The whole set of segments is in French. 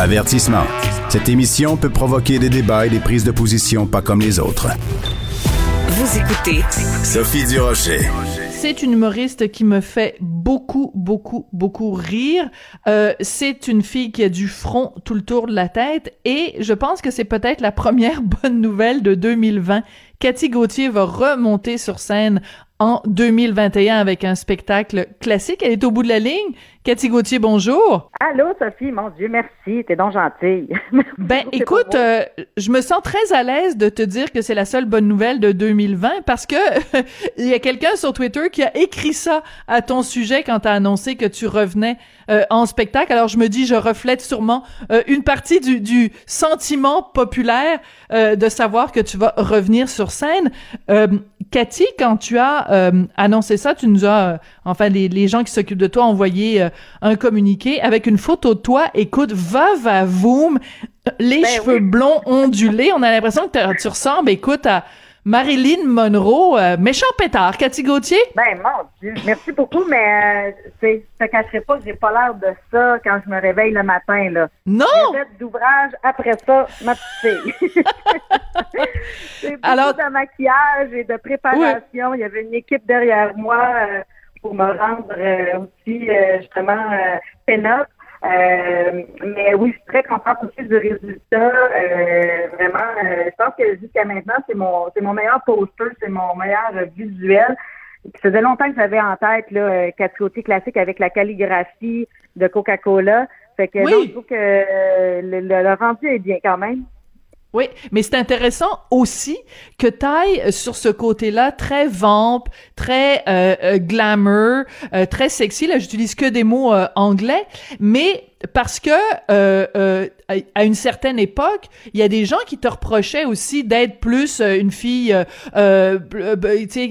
Avertissement. Cette émission peut provoquer des débats et des prises de position pas comme les autres. Vous écoutez Sophie Durocher. C'est une humoriste qui me fait beaucoup, beaucoup, beaucoup rire. Euh, c'est une fille qui a du front tout le tour de la tête et je pense que c'est peut-être la première bonne nouvelle de 2020. Cathy Gauthier va remonter sur scène en 2021 avec un spectacle classique. Elle est au bout de la ligne. Cathy Gauthier, bonjour. Allô, Sophie, mon Dieu, merci, t'es donc gentille. ben, écoute, euh, je me sens très à l'aise de te dire que c'est la seule bonne nouvelle de 2020 parce que il y a quelqu'un sur Twitter qui a écrit ça à ton sujet quand t'as annoncé que tu revenais euh, en spectacle. Alors je me dis, je reflète sûrement euh, une partie du, du sentiment populaire de savoir que tu vas revenir sur scène. Cathy, quand tu as annoncé ça, tu nous as, enfin les, les gens qui s'occupent de toi, envoyé un communiqué avec une photo de toi. Écoute, va, va, voum, les Ben cheveux oui. blonds ondulés. On a l'impression que tu ressembles, écoute, à Marilyn Monroe, euh, méchant pétard. Cathy Gauthier? Ben, mon Dieu, merci beaucoup, mais euh, je te cacherai pas que j'ai pas l'air de ça quand je me réveille le matin, là. Non! D'ouvrage après ça, ma petite fille. c'est beaucoup Alors- de maquillage et de préparation. Il y avait une équipe derrière moi euh, pour me rendre euh, aussi, justement, pin-up. Euh, mais oui, je suis très contente aussi du résultat. Euh, vraiment, euh, je pense que jusqu'à maintenant, c'est mon c'est mon meilleur poster, c'est mon meilleur visuel. Ça faisait longtemps que j'avais en tête là, euh, quatre côtés classiques avec la calligraphie de Coca-Cola. Fait que Oui. non, je trouve que euh, le, le- le rendu est bien quand même. Oui, mais c'est intéressant aussi que t'ailles sur ce côté-là très vamp, très euh, euh, glamour, euh, très sexy. Là, j'utilise que des mots euh, anglais, mais parce que euh, euh, à- une certaine époque, il y a des gens qui te reprochaient aussi d'être plus euh, une fille, euh, euh,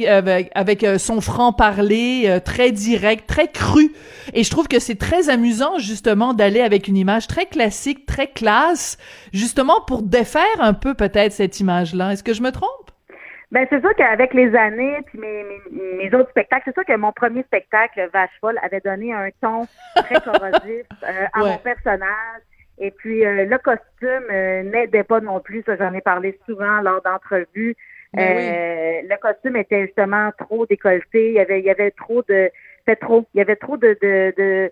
avec, avec euh, son franc parler très direct, très cru. Et je trouve que c'est très amusant justement d'aller avec une image très classique, très classe, justement pour défaire un peu peut-être cette image-là. Est-ce que je me trompe? Ben c'est sûr qu'avec les années, puis mes, mes, mes autres spectacles, c'est sûr que mon premier spectacle, Vache folle, avait donné un ton très corrosif euh, à Ouais. mon personnage. Et puis euh, le costume euh, n'aidait pas non plus, ça j'en ai parlé souvent lors d'entrevues. Ben Euh, Le costume était justement trop décolleté, il y avait, il y avait trop de, trop, il y avait trop de, de, de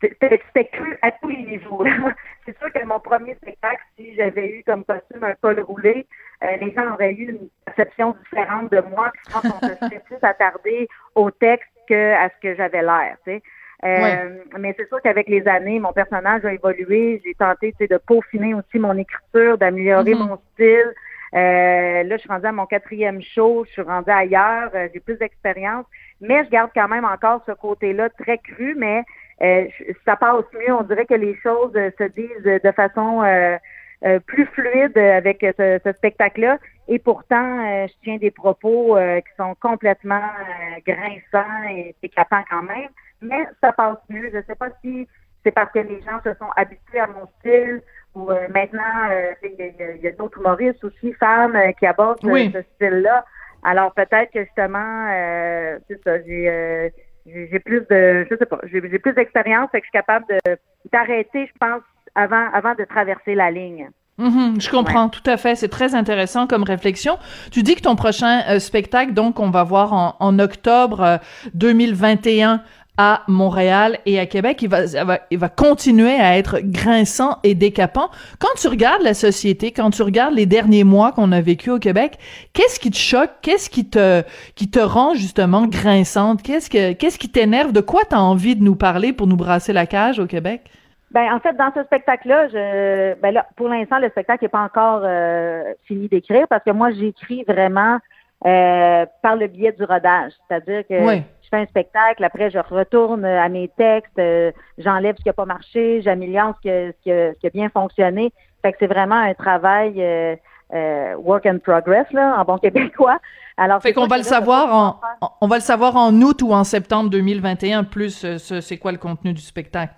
c'était cru à tous les niveaux. C'est sûr que mon premier spectacle, si j'avais eu comme costume un col roulé, euh, les gens auraient eu une perception différente de moi. Puis je pense qu'on se serait plus attardé au texte qu'à ce que j'avais l'air. Tu sais. Euh, Mais c'est sûr qu'avec les années, mon personnage a évolué. J'ai tenté tu sais, de peaufiner aussi mon écriture, d'améliorer Mhm. mon style. Euh, là, je suis rendue à mon quatrième show, je suis rendue ailleurs, euh, j'ai plus d'expérience, mais je garde quand même encore ce côté-là très cru, mais euh, ça passe mieux. On dirait que les choses euh, se disent de façon euh, euh, plus fluide avec ce, ce spectacle-là. Et pourtant, euh, je tiens des propos euh, qui sont complètement euh, grinçants et éclatants quand même. Mais ça passe mieux. Je ne sais pas si c'est parce que les gens se sont habitués à mon style ou euh, maintenant, euh, il y a, y a- d'autres humoristes aussi, femmes, euh, qui abordent ce- Oui. ce style-là. Alors peut-être que justement, euh, c'est ça, j'ai euh, j'ai plus de, je sais pas, j'ai plus d'expérience, fait que je suis capable de d'arrêter, je pense, avant avant de traverser la ligne. Mhm, je comprends tout à fait. C'est très intéressant comme réflexion. Tu dis que ton prochain euh, spectacle, donc, on va voir en, en octobre euh, 2021 à Montréal et à Québec, il va, il va, il va continuer à être grinçant et décapant. Quand tu regardes la société, quand tu regardes les derniers mois qu'on a vécu au Québec, qu'est-ce qui te choque? Qu'est-ce qui te, qui te rend justement grinçante? Qu'est-ce que, qu'est-ce qui t'énerve? De quoi tu as envie de nous parler pour nous brasser la cage au Québec? Ben en fait, dans ce spectacle-là, je ben là, pour l'instant, le spectacle n'est pas encore euh, fini d'écrire parce que moi, j'écris vraiment euh, par le biais du rodage. C'est-à-dire que Oui. Je fais un spectacle, après je retourne à mes textes, j'enlève ce qui a pas marché, j'améliore ce qui, a, ce, qui a, bien fonctionné. Fait que c'est vraiment un travail work in progress là, en bon québécois. Alors, fait qu'on va le savoir en, on va le savoir en août ou en septembre 2021 plus c'est quoi le contenu du spectacle?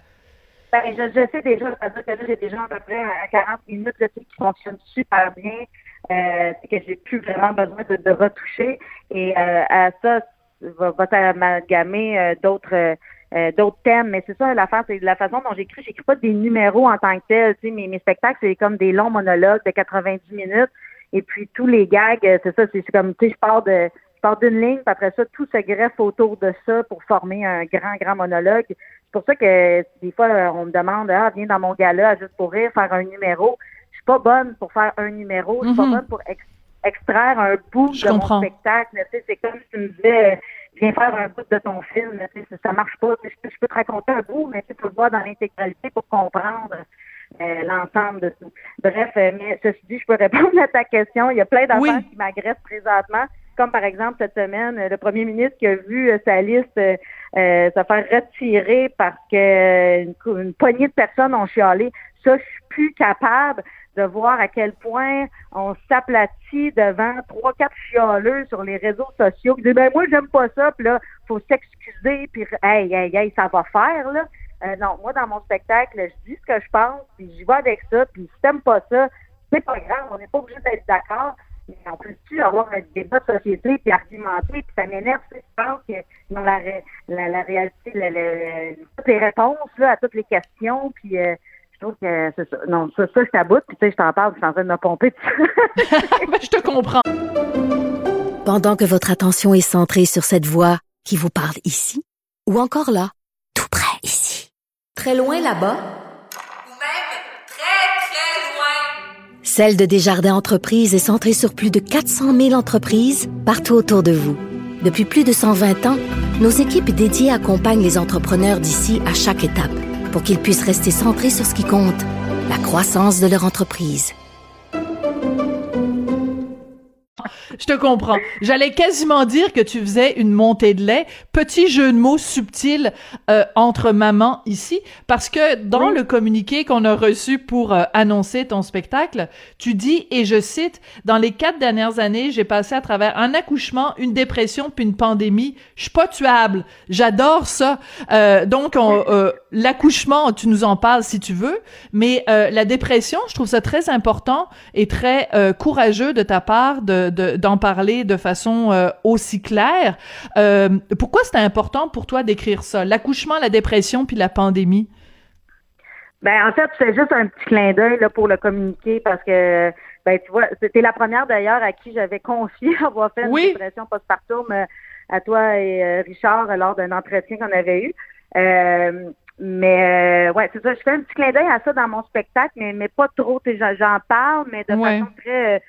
Ben, je, je sais déjà, c'est-à-dire que là, j'ai déjà à peu près à 40 minutes de qui fonctionne super bien, euh, que j'ai plus vraiment besoin de, de retoucher. Et euh, à ça, va, va s'amalgamer euh, d'autres euh, d'autres thèmes. Mais c'est ça l'affaire, c'est la façon dont j'écris. J'écris pas des numéros en tant que tel. Tu sais, mes, mes spectacles, c'est comme des longs monologues de 90 minutes. Et puis tous les gags, c'est ça, c'est comme tu sais, je pars de je pars d'une ligne, puis après ça, tout se greffe autour de ça pour former un grand, grand monologue. C'est pour ça que des fois, on me demande Ah, viens dans mon gala juste pour rire, faire un numéro. Je suis pas bonne pour faire un numéro, je suis pas mhm. bonne pour extraire un bout de mon spectacle. C'est comme si tu me disais viens faire un bout de ton film. Ça, ça marche pas. Je peux, je peux te raconter un bout, mais tu peux le voir dans l'intégralité pour comprendre. Euh, l'ensemble de tout. Bref, euh, mais ceci dit, je peux répondre à ta question. Il y a plein d'affaires qui m'agressent présentement comme par exemple cette semaine, le premier ministre qui a vu euh, sa liste euh, euh, se faire retirer parce que une, poignée de personnes ont chialé. Ça, je suis plus capable de voir à quel point on s'aplatit devant trois, quatre chialeux sur les réseaux sociaux qui disent ben moi j'aime pas ça, puis là, faut s'excuser, puis hey, hey, hey, ça va faire, là. non, moi, dans mon spectacle, je dis ce que je pense, puis j'y vais avec ça, puis si t'aimes pas ça, c'est pas grave, on n'est pas obligé d'être d'accord on peut-tu avoir un débat de société puis argumenter, puis ça m'énerve, je pense qu'ils ont la, la, la réalité, toutes les réponses là, à toutes les questions, puis euh, trouve que c'est ça. Non, ça, ça je t'aboute, puis tu sais, je t'en parle, je suis en train de me pomper. je te comprends. Pendant que votre attention est centrée sur cette voix qui vous parle ici, ou encore là, tout près ici, très loin là-bas, Celle de Desjardins Entreprises est centrée sur plus de 400 000 entreprises partout autour de vous. Depuis plus de 120 ans, nos équipes dédiées accompagnent les entrepreneurs d'ici à chaque étape pour qu'ils puissent rester centrés sur ce qui compte, la croissance de leur entreprise. Je te comprends. J'allais quasiment dire que tu faisais une montée de lait. Petit jeu de mots subtil euh, entre maman ici, parce que dans le communiqué qu'on a reçu pour euh, annoncer ton spectacle, tu dis, et je cite, dans les quatre dernières années, j'ai passé à travers un accouchement, une dépression, puis une pandémie. Je suis pas tuable. J'adore ça. Euh, donc, l'accouchement, tu nous en parles si tu veux, mais la dépression, je trouve ça très important et très courageux de ta part de, de parler de façon euh, aussi claire. Euh, pourquoi c'était important pour toi d'écrire ça? L'accouchement, la dépression, puis la pandémie? Ben, en fait, c'est juste un petit clin d'œil là, pour le communiquer parce que ben tu vois, c'était la première d'ailleurs à qui j'avais confié avoir fait une dépression postpartum euh, à toi et Richard lors d'un entretien qu'on avait eu. mais ouais, c'est ça, je fais un petit clin d'œil à ça dans mon spectacle, mais, mais pas trop, j'en parle, mais de façon très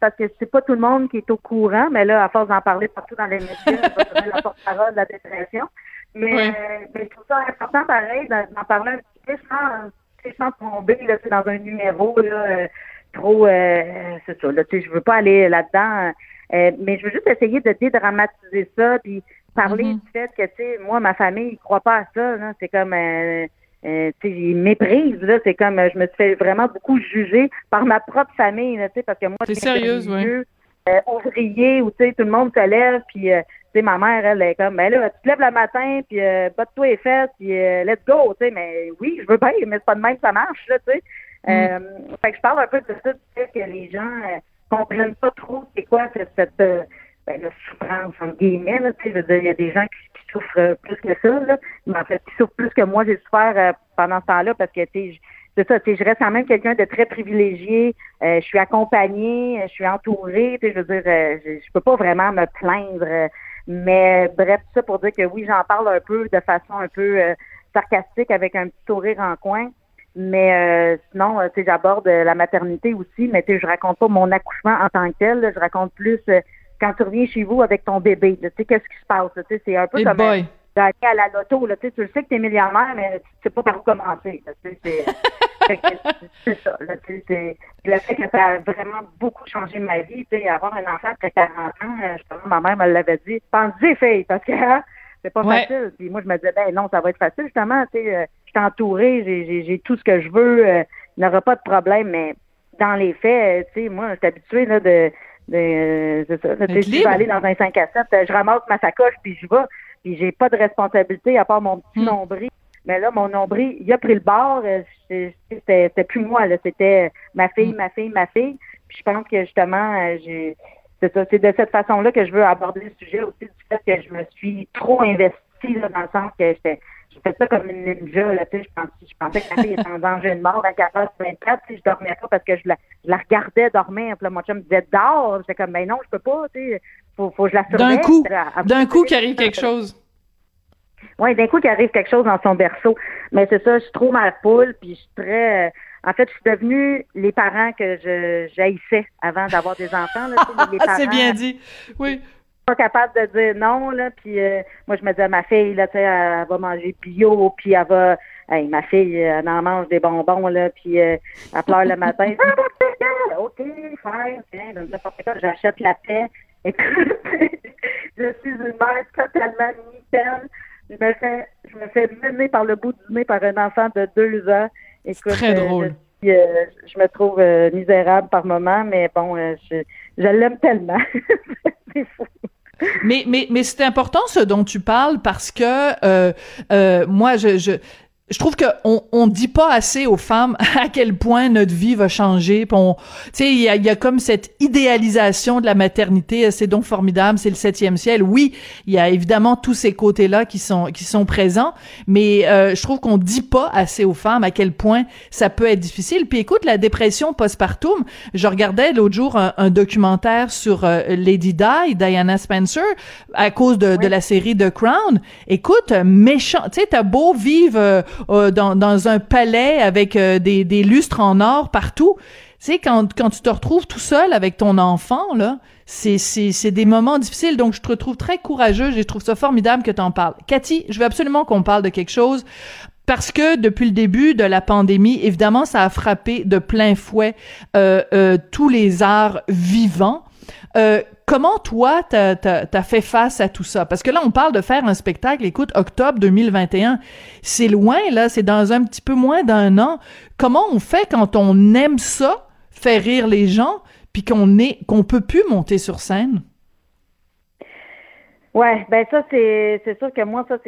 parce que c'est pas tout le monde qui est au courant, mais là, à force d'en parler partout dans les médias, ça la porte-parole de la dépression. Mais, euh, mais je trouve ça important, pareil, d'en parler un petit peu sans, sans tomber là, dans un numéro là, euh, trop... Euh, c'est ça, là, je veux pas aller là-dedans, mais je veux juste essayer de dédramatiser ça, puis parler mm-hmm. du fait que, tu sais, moi, ma famille, ne croit pas à ça. C'est comme euh, ils méprisent là. C'est comme je me suis fait vraiment beaucoup juger par ma propre famille là, parce que moi c'est sérieuse oui euh, ouvrier où tu sais tout le monde se lève puis euh, tu sais ma mère elle est comme ben là tu te lèves le matin puis euh, botte-toi les fesses puis euh, let's go tu sais. Mais oui je veux bien mais c'est pas de même ça marche là tu sais. Mm. fait que je parle un peu de ça du fait que les gens comprennent pas trop c'est quoi cette, cette ben, la souffrance en guillemets là, tu sais il y a des gens qui souffre euh, plus que ça, là. Mais en fait, qui souffre plus que moi, j'ai souffert euh, pendant ce temps-là parce que, tu c'est ça, je reste quand même quelqu'un de très privilégié. Euh, je suis accompagnée, je suis entourée, je veux dire, je, peux pas vraiment me plaindre. mais bref, ça pour dire que oui, j'en parle un peu de façon un peu sarcastique avec un petit sourire en coin. Mais sinon, tu sais, j'aborde la maternité aussi, mais tu sais, je raconte pas mon accouchement en tant que tel. je raconte plus quand tu reviens chez vous avec ton bébé, tu sais, qu'est-ce qui se passe? Tu sais, c'est un peu hey comme gagner à la loto, là, tu sais, tu le sais que tu es millionnaire, mais tu sais pas par où commencer. C'est ça. Là, le fait que ça a vraiment beaucoup changé ma vie. Tu sais, avoir un enfant après 40 ans, euh, justement, ma mère me l'avait dit, pense-y, fille, parce que hein, c'est pas facile. Puis moi, je me disais, ben non, ça va être facile, justement. Tu sais, euh, je suis entourée, j'ai, j'ai, tout ce que je veux, euh, il n'y aura pas de problème, mais dans les faits, tu sais, moi, je suis habituée là, de c'est ça. je vais aller dans un 5 à 7, je ramasse ma sacoche puis je vais. Puis j'ai pas de responsabilité à part mon petit hmm. nombril. Mais là, mon nombril, il a pris le bord. C'était plus moi, là. C'était ma fille, hmm. ma fille, ma fille. Puis je pense que justement, j'ai. C'est de cette façon-là que je veux aborder le sujet aussi du fait que je me suis trop investie là, dans le sens que j'étais je fais ça comme une ninja, là, tu sais, je pensais, je pensais que ma fille était en danger de mort 24 h 24, tu sais, je dormais pas parce que je la, je la regardais dormir, puis là, mon chum me disait, dors, j'étais comme, ben non, je peux pas, tu sais, faut, faut que je la surveille. D'un coup, d'un coup qu'il arrive quelque chose. Oui, d'un coup qu'il arrive quelque chose dans son berceau. Mais c'est ça, je suis trop mal poule, puis je suis très... Euh, en fait, je suis devenue les parents que je j'haïssais avant d'avoir des enfants. C'est bien dit, oui pas capable de dire non là puis euh, moi je me disais ma fille là tu sais elle va manger bio puis elle va hey, ma fille elle en mange des bonbons là puis euh, elle pleure le matin. Ok fine tiens j'achète la paix. Et je suis une mère totalement nickel je me fais je me fais mener par le bout du nez par un enfant de deux ans. Écoute, très euh, drôle. je, je me trouve misérable par moment mais bon je, je l'aime tellement. C'est fou mais mais mais c'est important ce dont tu parles parce que euh, euh, moi je, je je trouve que on, on dit pas assez aux femmes à quel point notre vie va changer. tu sais, il y a, y a, comme cette idéalisation de la maternité. C'est donc formidable, c'est le septième ciel. Oui, il y a évidemment tous ces côtés-là qui sont qui sont présents, mais euh, je trouve qu'on dit pas assez aux femmes à quel point ça peut être difficile. Puis écoute, la dépression postpartum. Je regardais l'autre jour un, documentaire sur euh, Lady Di, Diana Spencer, à cause de, de la série The Crown. Écoute, méchant. Tu sais, t'as beau vivre euh, euh, dans, dans, un palais avec euh, des, des, lustres en or partout. Tu sais, quand, quand tu te retrouves tout seul avec ton enfant, là, c'est, c'est, c'est des moments difficiles. Donc, je te retrouve très courageux. Je trouve ça formidable que tu en parles. Cathy, je veux absolument qu'on parle de quelque chose parce que depuis le début de la pandémie, évidemment, ça a frappé de plein fouet euh, euh, tous les arts vivants. Euh, comment toi, t'as as, fait face à tout ça? Parce que là, on parle de faire un spectacle, écoute, octobre 2021, c'est loin, là, c'est dans un petit peu moins d'un an. Comment on fait quand on aime ça, faire rire les gens, puis qu'on est qu'on peut plus monter sur scène? Ouais, ben ça c'est sûr que moi ça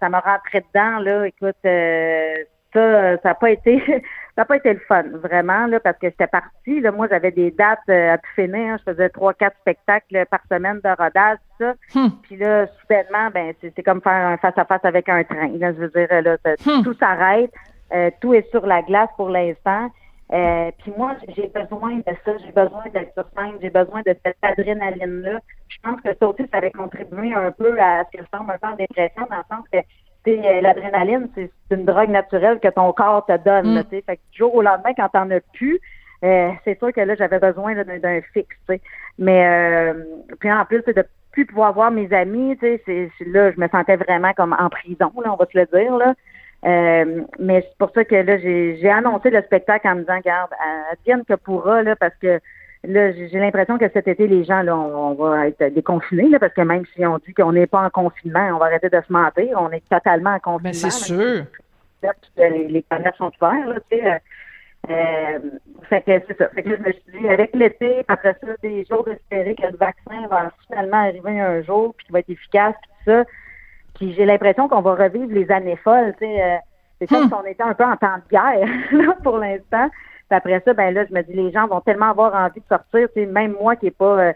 ça m'a rentré dedans là. Écoute, euh, ça ça n'a pas été ça n'a pas été le fun, vraiment, là, parce que j'étais partie. Là, moi, j'avais des dates euh, à tout finir. Hein. je faisais trois, quatre spectacles par semaine de rodage, tout ça. Hmm. Puis là, soudainement, ben, c'est comme faire un face-à-face avec un train. Là, je veux dire, là, hmm. tout s'arrête. Euh, tout est sur la glace pour l'instant. Euh, puis moi, j'ai besoin de ça, j'ai besoin d'être sur scène, j'ai besoin de cette adrénaline-là. Je pense que ça aussi, ça avait contribué un peu à ce que je tombe un peu en dépression, dans le sens que l'adrénaline, c'est une drogue naturelle que ton corps te donne. Mm. fait que du jour au lendemain, quand t'en as plus, euh, c'est sûr que là, j'avais besoin d'un fixe. Mais euh, puis en plus, de plus pouvoir voir mes amis, c'est là, je me sentais vraiment comme en prison, là, on va se le dire. Là. Euh, mais c'est pour ça que là, j'ai annoncé le spectacle en me disant, garde, advienne que pourra, là, parce que Là, j'ai l'impression que cet été, les gens, là, on, va être déconfinés, là, parce que même si on dit qu'on n'est pas en confinement, on va arrêter de se mentir. On est totalement en confinement. Mais c'est sûr. Les, les commerces sont ouverts, là, tu sais. Euh, euh, fait que c'est ça. Fait que je me suis dit, avec l'été, après ça, des jours d'espérer que le vaccin va finalement arriver un jour, puis qu'il va être efficace, puis tout ça. Puis j'ai l'impression qu'on va revivre les années folles, tu sais. Euh, c'est comme hmm. si on était un peu en temps de guerre, là, pour l'instant après ça, ben là, je me dis, les gens vont tellement avoir envie de sortir. Même moi qui est pas euh,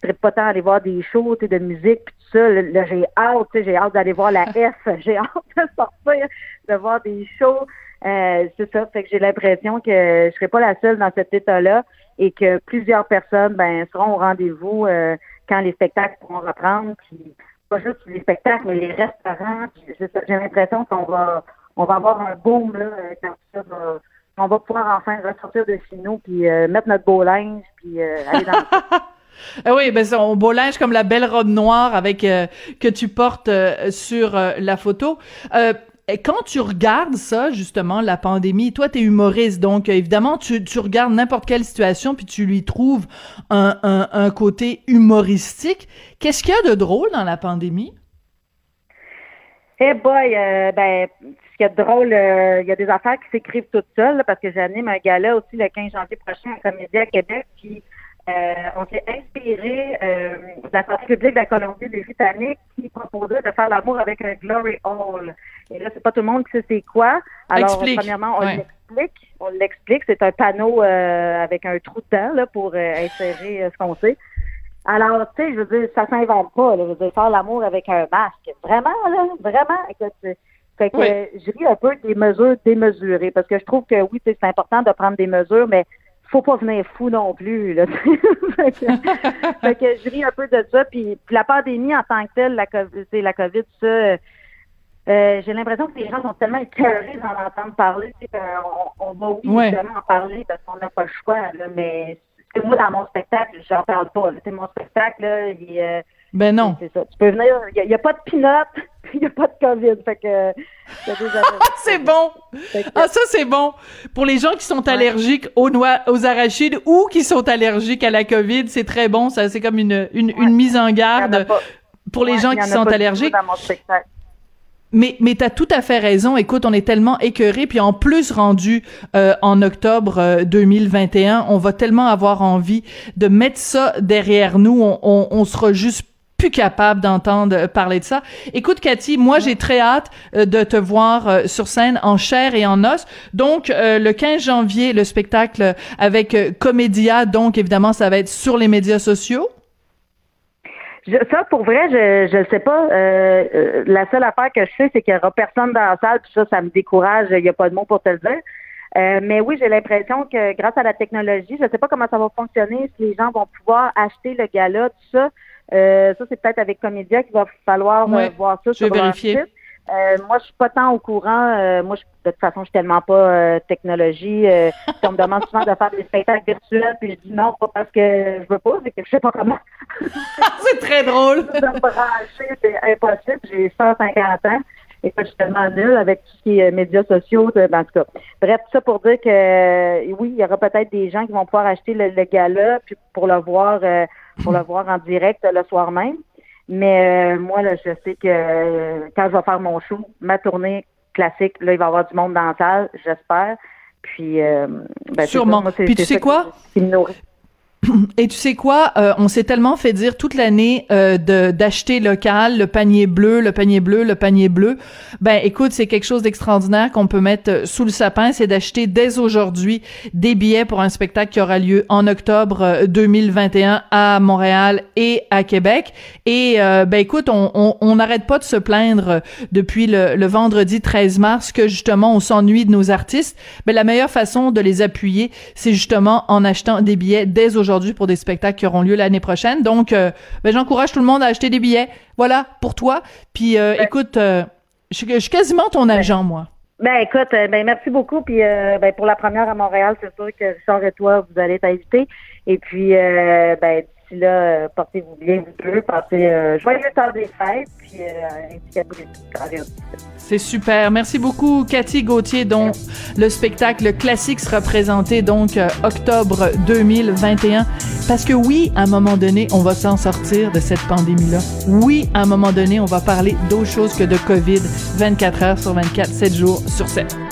qui ne pas tant aller voir des shows de musique puis tout ça, là, j'ai hâte, j'ai hâte d'aller voir la F, j'ai hâte de sortir, de voir des shows. Euh, c'est ça, fait que j'ai l'impression que je serai pas la seule dans cet état-là et que plusieurs personnes ben seront au rendez-vous euh, quand les spectacles pourront reprendre. Puis pas juste les spectacles, mais les restaurants. J'ai l'impression qu'on va on va avoir un boom là, quand ça va on va pouvoir enfin ressortir de chez nous, puis euh, mettre notre beau linge, puis euh, aller dans le Ah oui, ben son beau linge comme la belle robe noire avec euh, que tu portes sur la photo. quand tu regardes ça, justement, la pandémie, toi, t'es humoriste, donc évidemment, tu, tu regardes n'importe quelle situation, puis tu lui trouves un, un, un côté humoristique. Qu'est-ce qu'il y a de drôle dans la pandémie? Eh boy, euh, drôle, euh, il y a des affaires qui s'écrivent toutes seules, parce que j'anime un gala aussi le 15 janvier prochain à Comédie à Québec, puis euh, on s'est inspiré de la santé publique de la Colombie-Britannique qui proposait de faire l'amour avec un glory hole. Et là, c'est pas tout le monde qui sait c'est quoi. Alors, premièrement, on l'explique. On l'explique. C'est un panneau avec un trou dedans là, pour insérer ce qu'on sait. Alors, tu sais, je veux dire, ça s'invente pas. Là, je veux dire, faire l'amour avec un masque. Vraiment, là, vraiment. Écoute, fait que je ris un peu des mesures démesurées parce que je trouve que oui, c'est important de prendre des mesures, mais faut pas venir fou non plus. Là, fait, que, fait, que, je ris un peu de ça. Puis, la pandémie en tant que telle, la COVID, la COVID ça, euh, j'ai l'impression que les gens sont tellement écœurés d'en entendre parler qu'on on va oui, en parler parce qu'on n'a pas le choix. Là, mais moi, dans mon spectacle, j'en parle pas. C'est mon spectacle, là, il, euh, ben non. C'est ça. Tu peux venir, il n'y a, pas de pinot, il n'y a pas de COVID. Fait que, c'est bon! Ah, ça, c'est bon! Pour les gens qui sont allergiques aux noix, aux arachides ou qui sont allergiques à la COVID, c'est très bon. Ça, c'est comme une, une, une mise en garde pour les gens qui sont allergiques. Mais, mais t'as tout à fait raison. Écoute, on est tellement écœuré, puis en plus rendu euh, en octobre 2021, euh, on va tellement avoir envie de mettre ça derrière nous. On, on, on sera juste plus capable d'entendre parler de ça. Écoute, Cathy, moi, j'ai très hâte euh, de te voir sur scène en chair et en os. Donc, le 15 janvier, le spectacle avec Comédia. Donc, évidemment, ça va être sur les médias sociaux ça, pour vrai, je ne sais pas. Euh, euh, la seule affaire que je sais, c'est qu'il n'y aura personne dans la salle, puis ça, ça me décourage. Il n'y a pas de mots pour te le dire. Euh, mais oui, j'ai l'impression que grâce à la technologie, je ne sais pas comment ça va fonctionner, si les gens vont pouvoir acheter le gala, tout ça. Ça, c'est peut-être avec Comédia qu'il va falloir voir ça je sur vérifier. Euh, moi, je suis pas tant au courant. Euh, moi, je, de toute façon, je suis tellement pas euh, technologie. on me demande souvent de faire des spectacles virtuels, puis je dis non, pas parce que je veux pas, c'est que je sais pas comment. c'est très drôle. de brancher, c'est impossible. J'ai 150 ans. Et je suis tellement nulle avec tout ce qui est médias sociaux, en tout cas. Bref, tout ça pour dire que oui, il y aura peut-être des gens qui vont pouvoir acheter le, le gala puis pour le voir pour le voir en direct le soir même. Mais euh, moi, là, je sais que euh, quand je vais faire mon show, ma tournée classique, là, il va y avoir du monde dans la salle, j'espère. Puis, euh, ben, Sûrement. Puis tu sais quoi? Et tu sais quoi, euh, on s'est tellement fait dire toute l'année euh, de d'acheter local, le panier bleu, le panier bleu, le panier bleu. Ben écoute, c'est quelque chose d'extraordinaire qu'on peut mettre euh, sous le sapin, c'est d'acheter dès aujourd'hui des billets pour un spectacle qui aura lieu en octobre 2021 euh, à Montréal et à Québec. Et ben écoute, on n'arrête pas de se plaindre depuis le, le, vendredi 13 mars que justement on s'ennuie de nos artistes. Mais la meilleure façon de les appuyer, c'est justement en achetant des billets dès aujourd'hui aujourd'hui pour des spectacles qui auront lieu l'année prochaine. Donc, euh, ben, j'encourage tout le monde à acheter des billets. Voilà, pour toi. Puis, euh, écoute, euh, je, suis quasiment ton agent, moi. Ben écoute, ben merci beaucoup. Puis ben, pour la première à Montréal, c'est sûr que Richard et toi, vous allez t'inviter. Et puis ben d'ici là, portez-vous bien, vous deux, passez joyeux temps des fêtes, puis euh, c'est super. Merci beaucoup, Cathy Gauthier, dont le spectacle classique sera présenté donc euh, octobre 2021. Parce que oui, à un moment donné, on va s'en sortir de cette pandémie-là. Oui, à un moment donné, on va parler d'autre chose que de COVID 24 heures sur 24, 7 jours sur 7.